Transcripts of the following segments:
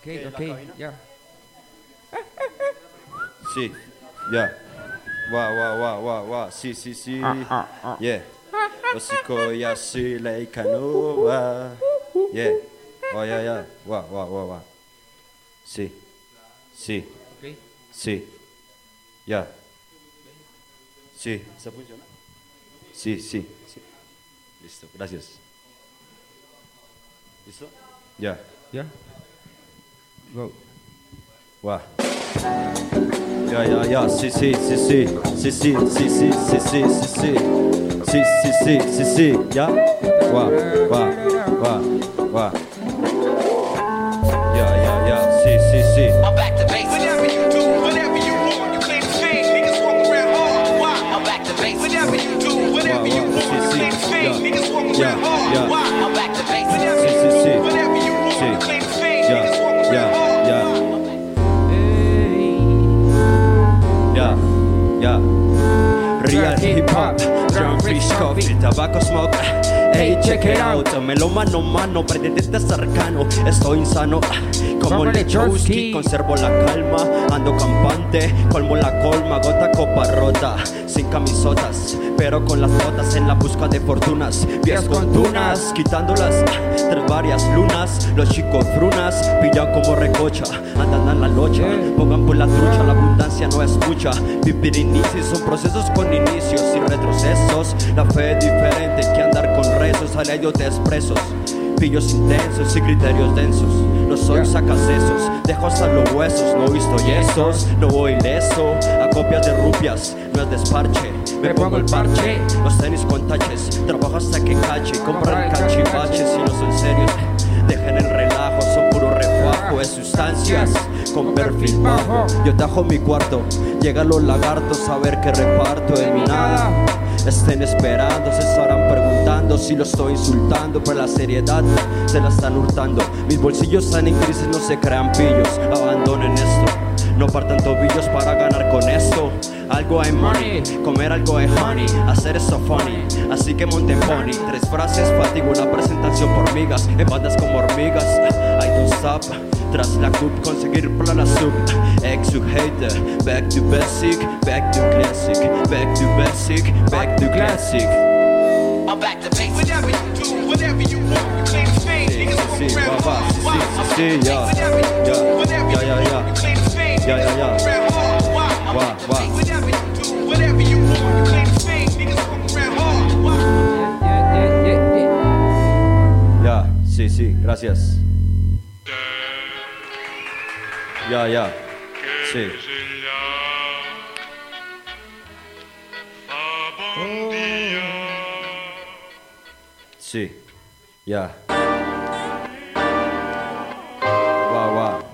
Ok, ok, ya. Sí, ya. Wa, wa, wa, wa, wa. Sí, sí, sí. Yeah. Osiko ya sí, leika no wa. Yeah. Oh, ya, ya. Wa, wa, wa, wa. Sí. Sí. Ok. Sí. Ya. Sí. ¿Se funciona? Sí, sí, sí. Listo, gracias. ¿Listo? Ya. Ya. Go. Wow. Yeah, yeah, yeah. Si, si, si, si. Si, si, si, si, si, si, si, si. Si, si, si, si, si. Yeah? Wow, wow, wow, wow. Yeah, yeah, yeah. Si, si, si. Hey, check it out. Me lo mano mano, pretendente cercano. Estoy insano. Como Como Lechowski. conservo la calma. Ando campante, colmo la colma, gota copa rota. Camisotas, pero con las botas en la busca de fortunas. Pies con tunas, quitándolas tras varias lunas. Los chicos frunas pillan como recocha, andan a la locha. Pongan por la trucha, la abundancia no es mucha. Vivir inicios son procesos con inicios y retrocesos. La fe es diferente que andar con rezos, a de expresos. Pillos intensos y criterios densos. No soy sacasesos, dejo hasta los huesos. No he visto yesos, no voy leso. A copias de rupias, no es desparche. Me pongo el parche, los tenis con taches. Trabajo hasta que cache, compran cachivaches si no son serios. Dejen el relajo, son puro refajo de sustancias con perfil bajo. Yo tajo mi cuarto, llegan los lagartos a ver qué reparto de mi nada. Estén esperando, se estarán preguntando si lo estoy insultando, pero la seriedad se la están hurtando. Mis bolsillos están en crisis, no se crean pillos, abandonen esto. No partan tobillos para ganar con esto. Algo hay money, comer algo de honey, hacer esto funny. Así que monten pony. Tres frases, fatigo una presentación por migas, en bandas como hormigas. I don't stop. Tras la cup, conseguir para la sub. Ex to hater, back to basic, back to classic, back to basic, back to classic. I'm back to basics. Whatever you do, whatever you want, claim fame. Niggas walk around hard, wild. Yeah, yeah, yeah, yeah. Claim fame. Yeah, yeah, yeah. Wow, wow. Whatever you do, whatever you want, claim fame. Niggas walk around hard, wild. Yeah, yeah, yeah, yeah. Yeah, sí, sí, gracias. Yeah, yeah. Sí. Sí. Yeah. Wawa.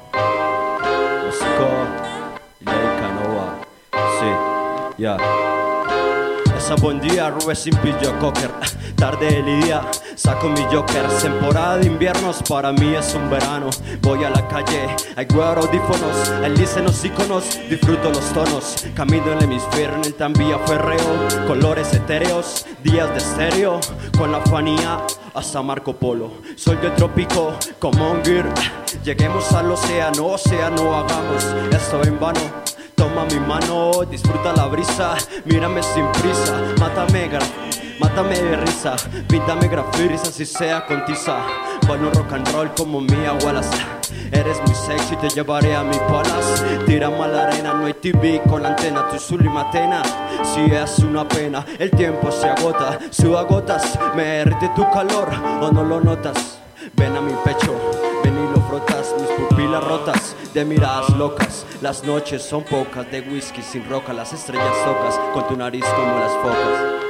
Let's go. Yeah, you can know. See. Yeah. Esa buen día, Rube sin pillo cocker. Tarde del día, saco mi joker. Temporada de inviernos, para mí es un verano. Voy a la calle, hay wear audífonos, alice los iconos, disfruto los tonos. Camino en el hemisferio, en el tranvía ferreo. Colores etéreos, días de estéreo. Con la fanía hasta Marco Polo. Soy del trópico, como un. Lleguemos al océano, océano, hagamos esto en vano. Toma mi mano, disfruta la brisa, mírame sin prisa, mátame, mátame de risa, píntame grafitis así sea con tiza. Bueno rock and roll como mi abuelas, eres muy sexy, te llevaré a mi palas. Tira mal arena, no hay TV con la antena, tu sulimatena. Si es una pena, el tiempo se agota, suda gotas, me derrite tu calor o no lo notas. Ven a mi pecho, ven frotas, mis pupilas rotas de miradas locas. Las noches son pocas de whisky sin roca, las estrellas tocas con tu nariz como las focas.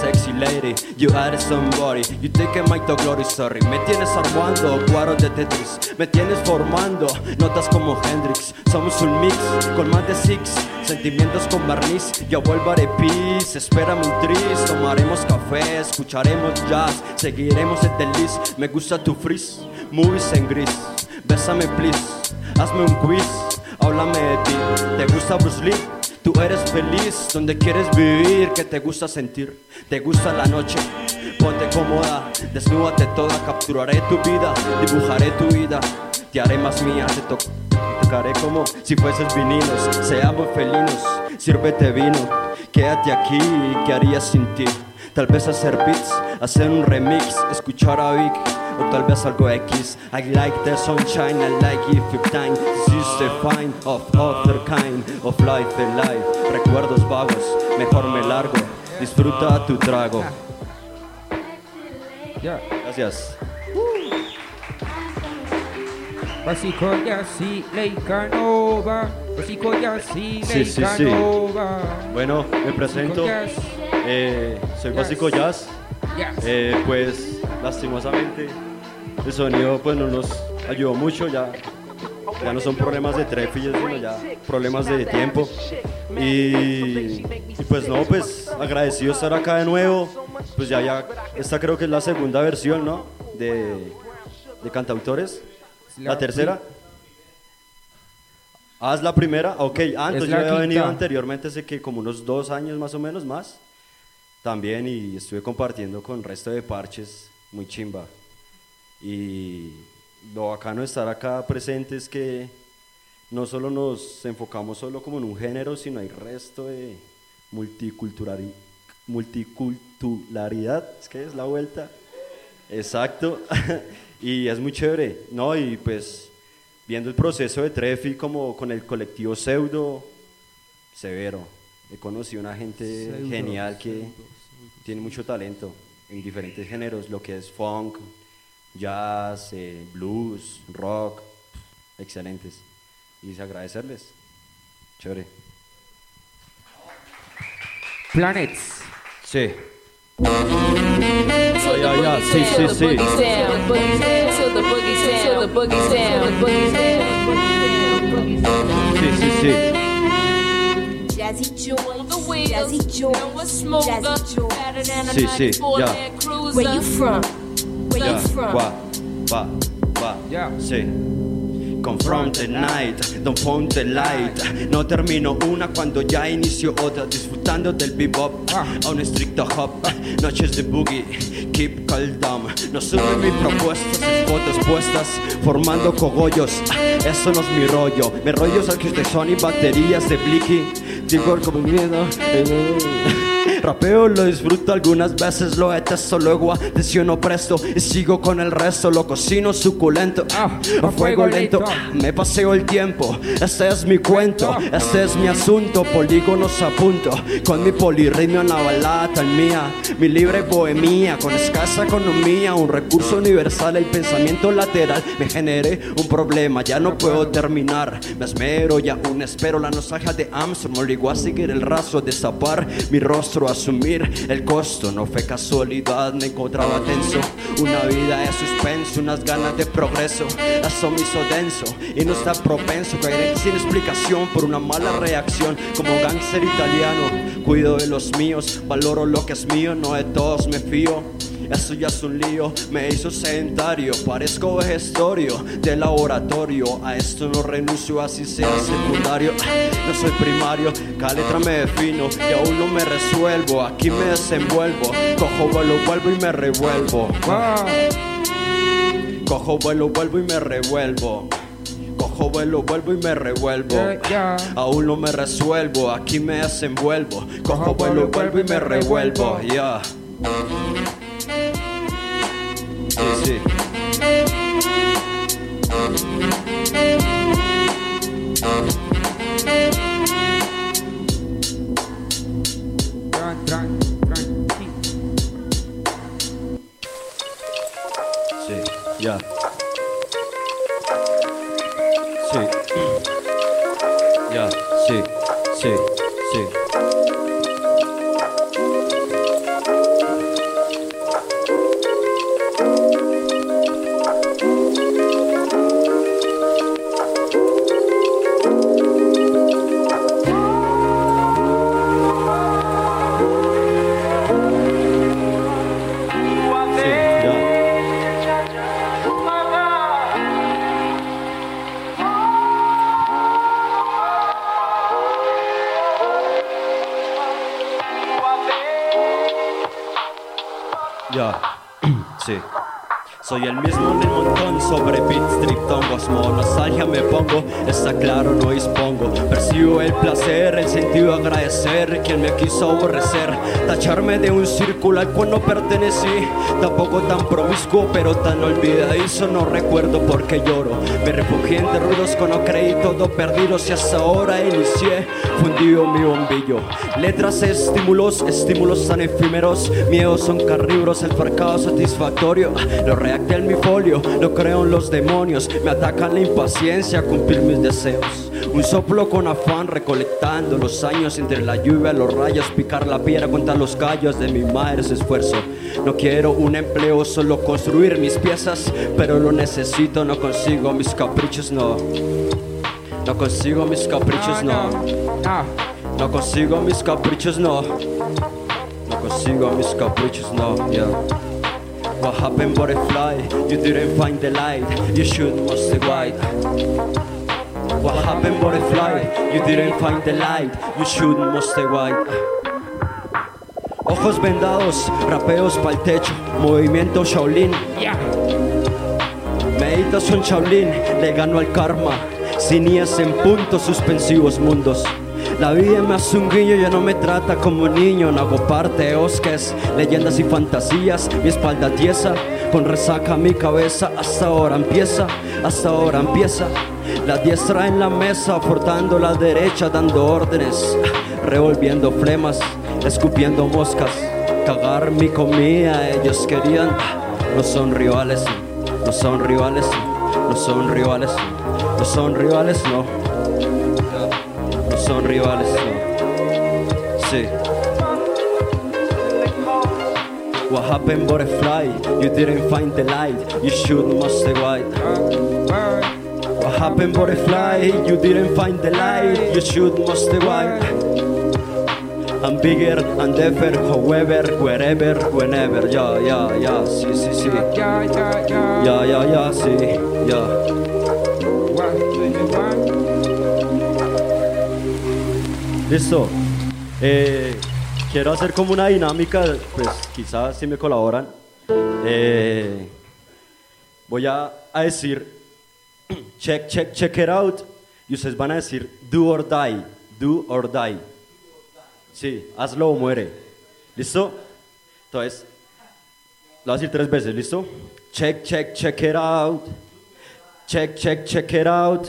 Sexy lady, you are somebody, you take my to glory story. Me tienes armando cuadros de Tetris, me tienes formando notas como Hendrix. Somos un mix con más de six, sentimientos con barniz. Yo vuelvo a peace, espérame un tris. Tomaremos café, escucharemos jazz, seguiremos el delis. Me gusta tu frizz, movies en gris. Bésame please, hazme un quiz, háblame de ti. ¿Te gusta Bruce Lee? Tú eres feliz. Donde quieres vivir, que te gusta sentir, te gusta la noche. Ponte cómoda, desnúdate toda, capturaré tu vida, dibujaré tu vida. te haré más mía, te to- tocaré como si fueses vinilos, seamos felinos, sírvete vino, quédate aquí, ¿qué harías sin ti? Tal vez hacer beats, hacer un remix, escuchar a Vic, o tal vez algo X. I like the sunshine, I like it 15. This is the fine of other kind of life alive. Recuerdos vagos, mejor me largo. Disfruta tu trago. Ya. Gracias. Básico ya sí, Leicanova. Básico ya sí, Sí, sí, sí. Leicanova. Bueno, me presento. Eh, soy. Básico Jazz. Eh, pues lastimosamente el sonido pues no nos ayudó mucho ya ya no son problemas de trefillos sino ya problemas de tiempo. Y, y pues no pues agradecido estar acá de nuevo. Pues ya ya esta creo que es la segunda versión no de, de cantautores. La, tercera Ah, es la primera, ok. Ah, entonces yo había venido anteriormente hace que como unos dos años más o menos más también y estuve compartiendo con el resto de parches, muy chimba. Y lo bacano de estar acá presente es que no solo nos enfocamos solo como en un género, sino hay resto de multiculturali- multiculturalidad, es que es la vuelta. Exacto. y es muy chévere, ¿no? Y pues viendo el proceso de Trefi como con el colectivo Pseudo, severo. He conocido una gente Pseudo, genial que pseudo, tiene mucho talento en diferentes géneros, lo que es funk, jazz, eh, blues, rock, excelentes. Y agradecerles. Chévere. Planets. Sí. Ay, ay, ay, sí, sí, sí. Sí, sí, sí. Jazzy. Sí, sí, ya. Where you from? Where Ya, you from? va, va, va. Ya. Sí. Confront the night, don't phone the light. No termino una cuando ya inicio otra. Disfrutando del bebop Ah. a un estricto hop. Noches de boogie, keep calm down. No suben mis propuestas, sus fotos puestas, formando cogollos. Eso no es mi rollo. Mi rollo es el que de Sony, baterías de Blicky. Digo como miedo. Rapeo lo disfruto algunas veces, lo detesto, luego adiciono presto y sigo con el resto, lo cocino suculento, Ah, a fuego lento, me paseo el tiempo, este es mi cuento, este es mi asunto, polígonos a punto, con mi polirritmio en la balada tan mía, mi libre bohemia, con escasa economía, un recurso universal, el pensamiento lateral, me generé un problema, ya no puedo terminar, me esmero y aún espero la nostalgia de Armstrong, obligó a seguir el rastro, destapar mi rostro, asumir. El costo, no fue casualidad, me encontraba tenso, una vida de suspenso, unas ganas de progreso, eso me hizo denso y no está propenso, caeré sin explicación por una mala reacción, como gánster italiano, cuido de los míos, valoro lo que es mío, no de todos me fío. Eso ya es un lío, me hizo sedentario, parezco vejestorio de laboratorio. A esto no renuncio, así sea secundario. No soy primario, cada letra me defino y aún no me resuelvo. Aquí me desenvuelvo, cojo vuelo, vuelvo y me revuelvo. Cojo vuelo, vuelvo y me revuelvo. Cojo vuelo, vuelvo y me revuelvo. Ya. Aún no me resuelvo, aquí me desenvuelvo. Cojo vuelo, vuelvo y me revuelvo. Ya. Sí, sí. tran, tran, tranqui. Sí, ya. Montón sobre beats, triptongos, nostalgia me pongo, está claro, no dispongo. Percibo el placer, el sentido de agradecer, quien me quiso aborrecer, tacharme de un círculo al cual no pertenecí, tampoco tan promiscuo, pero tan olvidadizo, no recuerdo por qué lloro. Me refugié entre ruidos con no creí todo perdido, si hasta ahora inicié, fundido mi bombillo. Letras, estímulos, estímulos tan efímeros, miedos son carnívoros, el fracado satisfactorio, lo redacté en mi folio, lo creo en los demonios, me atacan la impaciencia a cumplir mis deseos. Un soplo con afán recolectando los años entre la lluvia, los rayos, picar la piedra contra los callos de mi madre ese esfuerzo. No quiero un empleo, solo construir mis piezas, pero lo necesito, no consigo mis caprichos, no. No consigo mis caprichos, no. No consigo mis caprichos, no. No consigo mis caprichos, no. What happened, butterfly? You didn't find the light. You should must the white. What happened, butterfly? You didn't find the light. You should must the white. Ojos vendados, rapeos pa'l techo, movimiento Shaolin. yeah. Meditación Shaolin, le gano al karma. Cinías en puntos suspensivos mundos. La vida me hace un guiño, ya no me trata como niño. No hago parte de osques, leyendas y fantasías. Mi espalda tiesa, con resaca mi cabeza. Hasta ahora empieza, hasta ahora empieza. La diestra en la mesa, portando la derecha, dando órdenes. Revolviendo flemas, escupiendo moscas. Cagar mi comida, ellos querían. No son rivales, no son rivales, no son rivales, no son rivales, no. No son rivales, no. Sí. What happened, butterfly? You didn't find the light. You should must the white. What happened, butterfly? You didn't find the light. You should must the white. I'm bigger and deeper, however, wherever, whenever. Yeah, yeah, ya, sí, sí, sí. yeah, yeah, yeah. Sí, ya. Listo. Eh, quiero hacer como una dinámica, pues quizás si me colaboran. Eh, voy a, a decir, check, check, check it out. Y ustedes van a decir, do or die, do or die. Sí, hazlo o muere. ¿Listo? Entonces, lo voy a decir tres veces, ¿listo? Check, check, check it out. Check, check, check it out.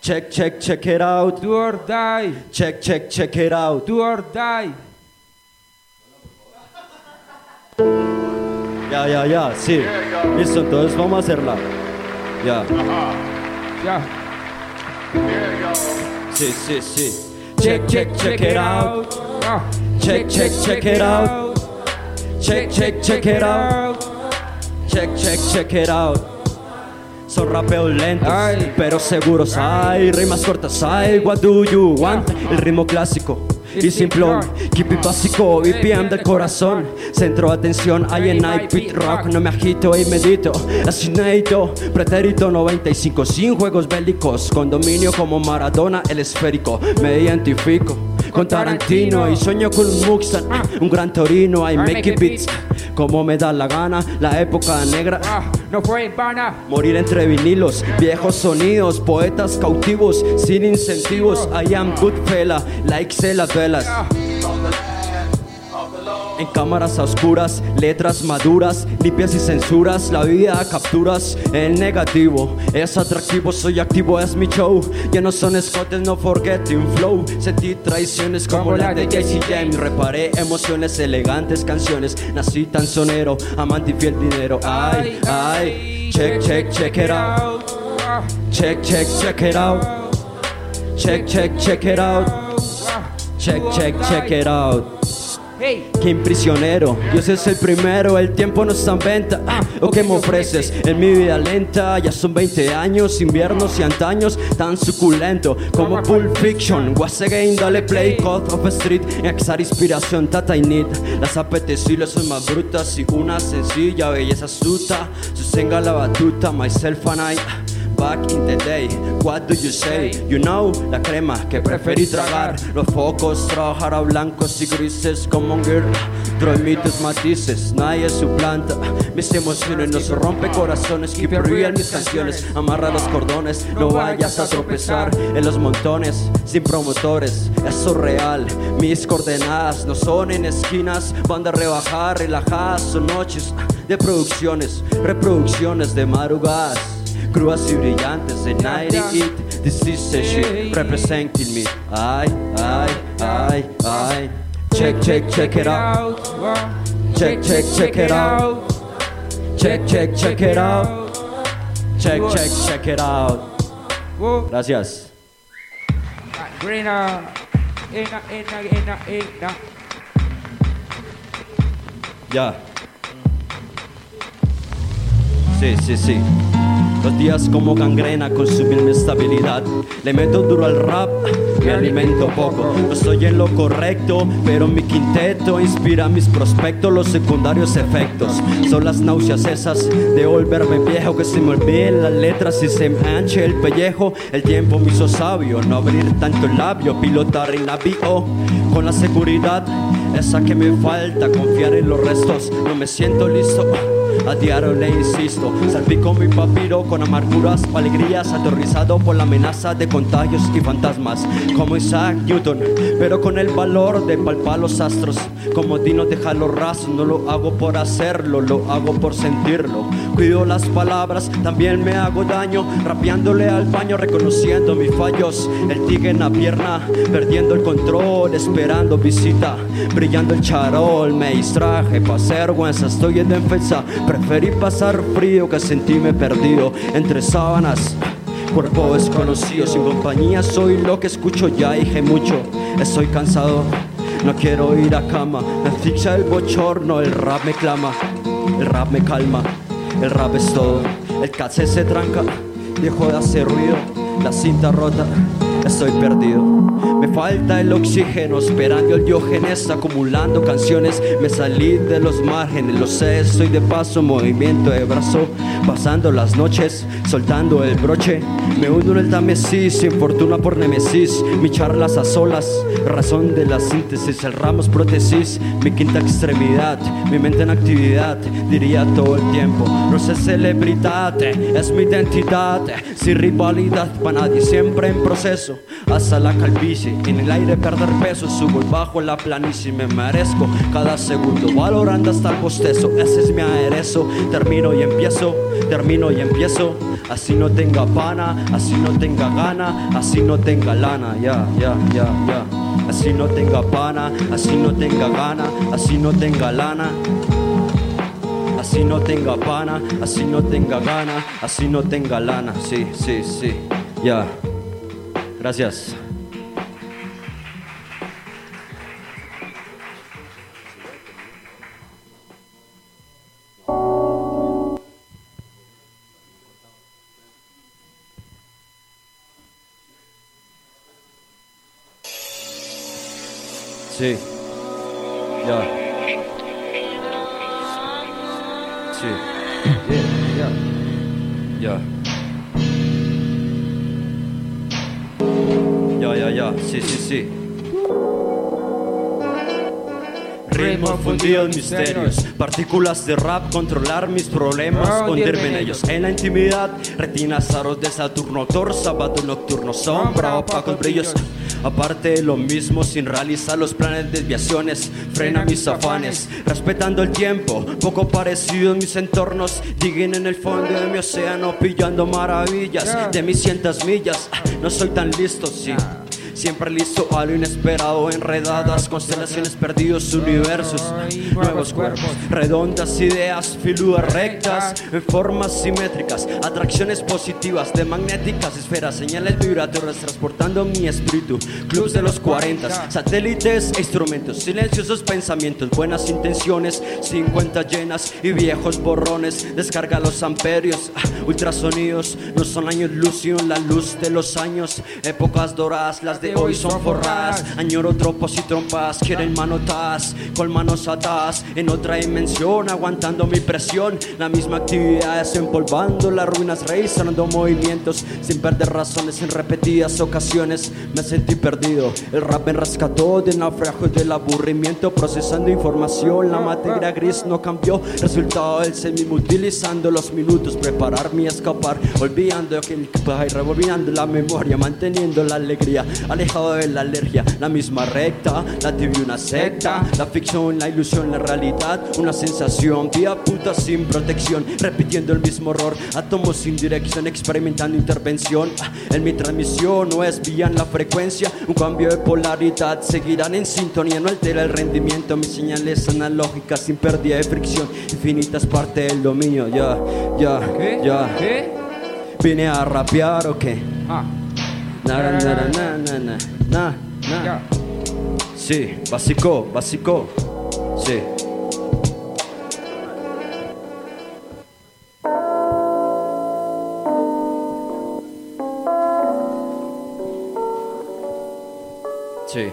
Check, check, check it out. Do or die. Check, check, check it out. Do or die. Ya, ya, ya, sí. Listo, entonces vamos a hacerla. Ya, Yeah. sí, sí, sí. Check, check, check it out. Check, check, check it out. Check, check, check it out. Check, check, check it out. Son rapeos lentos, Ay. pero seguros. Hay rimas cortas. Ay, what do you want? El ritmo clásico. Y simplón, keep it básico, BPM del corazón. Centro de atención, I en beat rock. No me agito y medito. Asineito, pretérito 95. Sin juegos bélicos, con dominio como Maradona, el esférico. Me identifico con Tarantino y sueño con un Muxan, un gran Torino. I make it beats como me da la gana. La época negra. ah, no fue en vana. Morir entre vinilos, viejos sonidos, poetas cautivos, sin incentivos. I am good fella, like se las velas. Ah, En cámaras a oscuras, letras maduras, limpias y censuras, la vida a capturas, el negativo es atractivo, soy activo, es mi show. Ya no son escotes, no forgetting flow. Sentí traiciones como la de Jay James. Reparé emociones, elegantes canciones. Nací tan sonero, amante y fiel dinero. Ay, ay, check, check, check it out. Check, check, check it out. Check, check, check it out. Check, check, check it out. Hey, Que prisionero, Dios es el primero, el tiempo no está en venta. Ah, ¿O qué me ofreces? En mi vida lenta, ya son 20 años, inviernos y antaños, tan suculento como Pulp Fiction. Once again, dale play, Code of Street, exar inspiración, Tata y Need. Las apetecibles son más brutas y una sencilla belleza astuta. Sostenga la batuta, myself and I. back in the day. What do you say? You know, la crema que preferí tragar. Los focos, trabajar a blancos y grises como un girl. Dromitos matices, nadie suplanta mis emociones, no se rompe corazones. Keep it mis canciones, amarra los cordones, no vayas a tropezar en los montones sin promotores. Eso es real, mis coordenadas no son en esquinas, van de rebajar, relajadas, son noches de producciones, reproducciones de madrugadas. Crudas y brillantes de 98 This is the shit representing me. Ay, ay, ay, ay Check, check, check it out. Check, check, check it out. Check, check, check it out. Check, check, check it out. Gracias. Grina, ina, ina, ina, ina. Ya. Sí, sí, sí Los días como gangrena consumen mi estabilidad. Le meto duro al rap, me alimento poco. No estoy en lo correcto, pero mi quinteto Inspira mis prospectos, los secundarios efectos. Son las náuseas esas de volverme viejo Que se me olviden las letras y se me anche el pellejo. El tiempo me hizo sabio, no abrir tanto el labio Pilotar el navío con la seguridad. Esa que me falta, confiar en los restos. No me siento listo a diario le insisto, salpico mi papiro con amarguras o alegrías, aterrorizado por la amenaza de contagios y fantasmas, como Isaac Newton, pero con el valor de palpar los astros, como Dino deja los rastros, no lo hago por hacerlo, lo hago por sentirlo. Cuido las palabras, también me hago daño, rapeándole al baño, reconociendo mis fallos, el tigre en la pierna, perdiendo el control, esperando visita, brillando el charol, me distraje, pasé vergüenza, estoy en defensa, preferí pasar frío que sentirme perdido. Entre sábanas. Cuerpo desconocido, sin compañía soy lo que escucho, ya dije mucho, estoy cansado, no quiero ir a cama, me el bochorno, el rap me clama, el rap me calma, el rap es todo, el caché se tranca, dejó de hacer ruido, la cinta rota, estoy perdido. Me falta el oxígeno, esperando el diógenes, acumulando canciones. Me salí de los márgenes, lo sé, estoy de paso, movimiento de brazo, pasando las noches, soltando el broche. Me hundo en el tamesis, sin fortuna por nemesis. Mi charlas a solas, razón de la síntesis, el ramos prótesis, mi quinta extremidad, mi mente en actividad, diría todo el tiempo. No sé celebridad, es mi identidad, sin rivalidad para nadie, siempre en proceso. Hasta la calvicie, en el aire perder peso, subo y bajo la planicie, me merezco cada segundo, valorando hasta el bostezo, ese es mi aderezo, termino y empiezo, termino y empiezo, así no tenga pana, así no tenga gana, así no tenga lana, ya, ya, ya, ya, así no tenga pana, así no tenga gana, así no tenga lana. Así no tenga pana, así no tenga gana, así no tenga lana. Sí, sí, sí. Ya. Gracias. Sí. Ya. Sí. Yeah, Ya. Ya, ya, ya. Sí, sí, sí. Ritmo fundido en misterios, partículas de rap, controlar mis problemas, hundirme en hundirme en ellos. En la intimidad, retinas aros de Saturno, Thor, sábado nocturno, sombra, opacos brillos. Aparte lo mismo sin realizar los planes, desviaciones, frena mis afanes, respetando el tiempo, poco parecido en mis entornos, diguen en el fondo de mi océano, pillando maravillas de mis cientas millas. No soy tan listo, sí. Siempre listo a lo inesperado, enredadas, constelaciones perdidos, universos, nuevos cuerpos, redondas ideas, figuras rectas, en formas simétricas, atracciones positivas de magnéticas esferas, señales vibratorias transportando mi espíritu, clubs de los 40, satélites e instrumentos, silenciosos pensamientos, buenas intenciones, 50 llenas y viejos borrones, descarga los amperios, ah, ultrasonidos, no son años luz, la luz de los años, épocas doradas, las de de hoy son forradas. Añoro tropos y trompas, quieren manotas, con manos atadas en otra dimensión, aguantando mi presión. La misma actividad empolvando las ruinas, realizando movimientos sin perder razones en repetidas ocasiones. Me sentí perdido, el rap me rescató del naufragio y del aburrimiento, procesando información. La materia gris no cambió, resultado del semismo, utilizando los minutos, prepararme y escapar, olvidando que el y revolviendo la memoria, manteniendo la alegría, alejado de la alergia, la misma recta, la tibia una secta, la ficción, la ilusión, la realidad, una sensación, vía puta sin protección, repitiendo el mismo horror, átomos sin dirección, experimentando intervención, Ah, en mi transmisión no es vía en la frecuencia, un cambio de polaridad, seguirán en sintonía, no altera el rendimiento, mis señales analógicas sin pérdida de fricción, infinitas parte del dominio, ya, ya, ya, ¿Qué? vine a rapear o qué, Ah, na, na, na, na, na, na, na. Sí, básico, básico. Sí. Sí.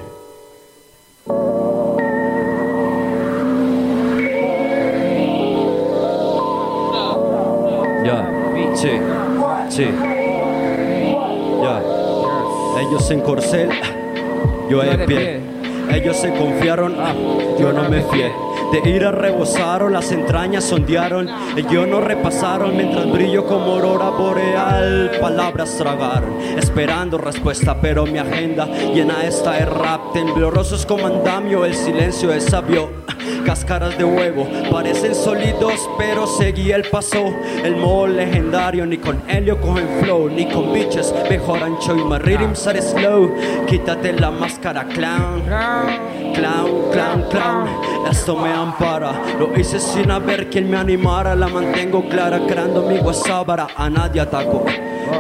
Ya. Sí. Sí. Ellos en corcel, yo de pie. Ellos se confiaron, ah, yo no me fié. De ira rebosaron, las entrañas sondearon. Ellos no repasaron mientras brillo como aurora boreal. Palabras tragaron, esperando respuesta, pero mi agenda llena está de rap. Temblorosos como andamio, el silencio es sabio. Cáscaras de huevo parecen sólidos, pero seguí el paso. El modo legendario, ni con helio cogen flow, ni con bitches mejoran show. My rhythms are slow. Quítate la máscara, clown. Clown, clown, clown, esto me ampara. Lo hice sin haber quien me animara. La mantengo clara, creando mi guasábara. A nadie ataco.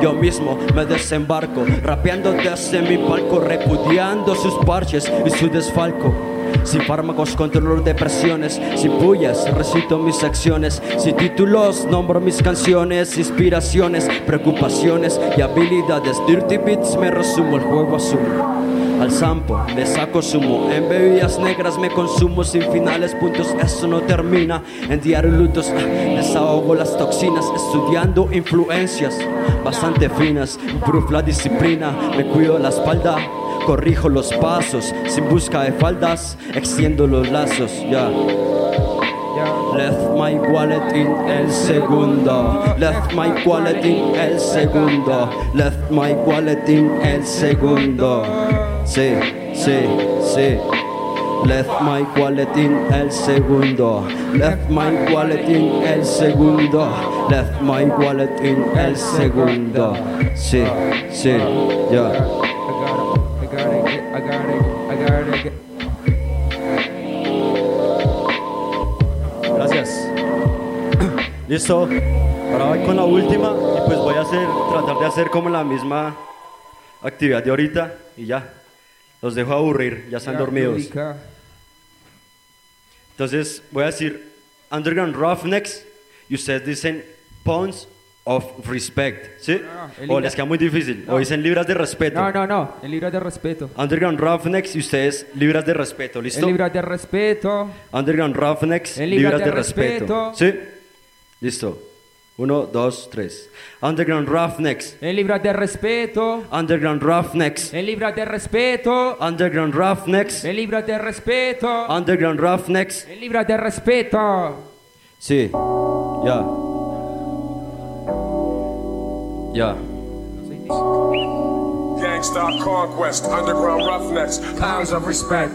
Yo mismo me desembarco, rapeando desde mi palco, repudiando sus parches y su desfalco. Sin fármacos controlo depresiones, sin pullas recito mis acciones, sin títulos nombro mis canciones, inspiraciones, preocupaciones y habilidades. Dirty Beats me resumo, el juego asumo. Al sampo le saco sumo, en bebidas negras me consumo sin finales, puntos, eso no termina. En diario lutos ah, desahogo las toxinas, estudiando influencias bastante finas. Improve la disciplina, me cuido la espalda, corrijo los pasos, sin busca de faldas, extiendo los lazos, ya. Left my wallet in el segundo. Left my wallet in el segundo. Left my wallet in el segundo. Sí, sí, sí. Left my wallet in el segundo. Left my wallet in el segundo. Left my wallet in el segundo. Sí, sí, ya. I Listo. Ahora voy con la última y pues voy a hacer, tratar de hacer como la misma actividad de ahorita y ya. Los dejo aburrir, ya están dormidos. Entonces voy a decir Underground Roughnecks y ustedes dicen Pounds of Respect, ¿sí? Ah, el o les queda muy difícil. O No. dicen libras de respeto. No, no, no. El libro de respeto. Underground Roughnecks y ustedes libras de respeto, ¿listo? El libro de respeto. Underground Roughnecks, El libras libras de, de respeto. respeto. ¿Sí? Listo. Uno, dos, tres. Underground Roughnecks. El libro de respeto. Underground Roughnecks. El libro de respeto. Underground Roughnecks. El libro de respeto. Underground Roughnecks. El libro de respeto. Sí. Ya. Ya. Gangstar Conquest, Underground Roughnecks, Pounds of Respect.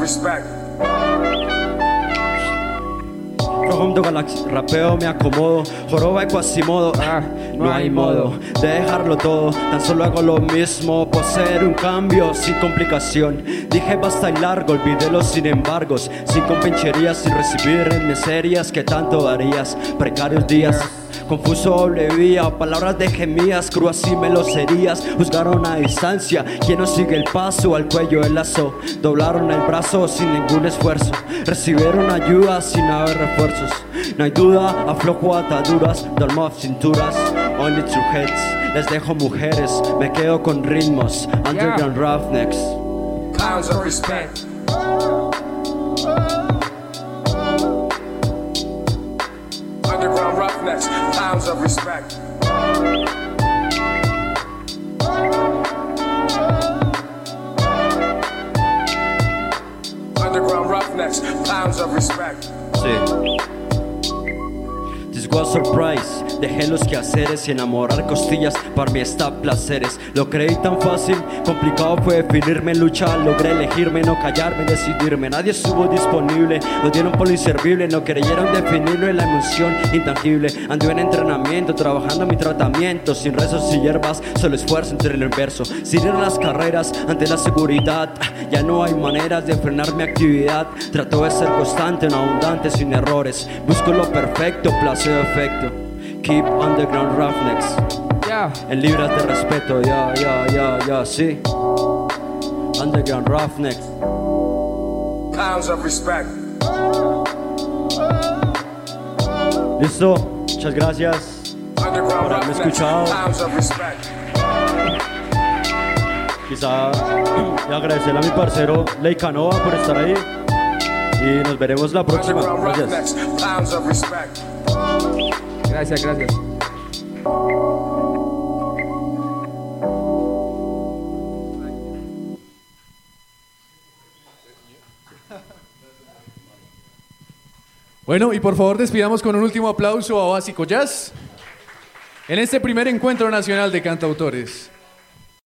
Respect. From the Galaxy, rapeo me acomodo, joroba y cuasimodo, ah, no hay modo de dejarlo todo, tan solo hago lo mismo, poseer un cambio sin complicación. Dije basta y largo, olvidé los sin embargos, sin compencherías, sin recibir en miserias que tanto darías, precarios días. Confuso doble vía, palabras de gemías, cruas y meloserías. Juzgaron a distancia, quien no sigue el paso Al cuello el lazo, doblaron el brazo sin ningún esfuerzo. Recibieron ayuda sin haber refuerzos. No hay duda, aflojo ataduras, dolmo of cinturas. Only two heads, les dejo mujeres Me quedo con ritmos, underground roughnecks. Pounds of respect. Quehaceres y enamorar costillas para mí está placeres. Lo creí tan fácil, complicado fue definirme en lucha. Logré elegirme, no callarme, decidirme. Nadie estuvo disponible, nos dieron por lo inservible. No creyeron definirlo en la emoción intangible. Anduve en entrenamiento, trabajando mi tratamiento. Sin rezos y hierbas, solo esfuerzo entre el inverso. Sin las carreras ante la seguridad. Ya no hay maneras de frenar mi actividad. Trato de ser constante, no abundante, sin errores. Busco lo perfecto, placebo efecto. Keep underground roughnecks. Yeah. En libras de respeto, ya, ya, ya, ya, sí. Underground roughnecks. Pounds of respect. Listo, muchas gracias. Underground Por haberme escuchado. Pounds of respect. Quizá y agradecerle a mi parcero Ley Canoa por estar ahí. Y nos veremos la próxima. Underground Gracias. Gracias, gracias. Bueno, y por favor despidamos con un último aplauso a Básico Jazz en este primer encuentro nacional de cantautores.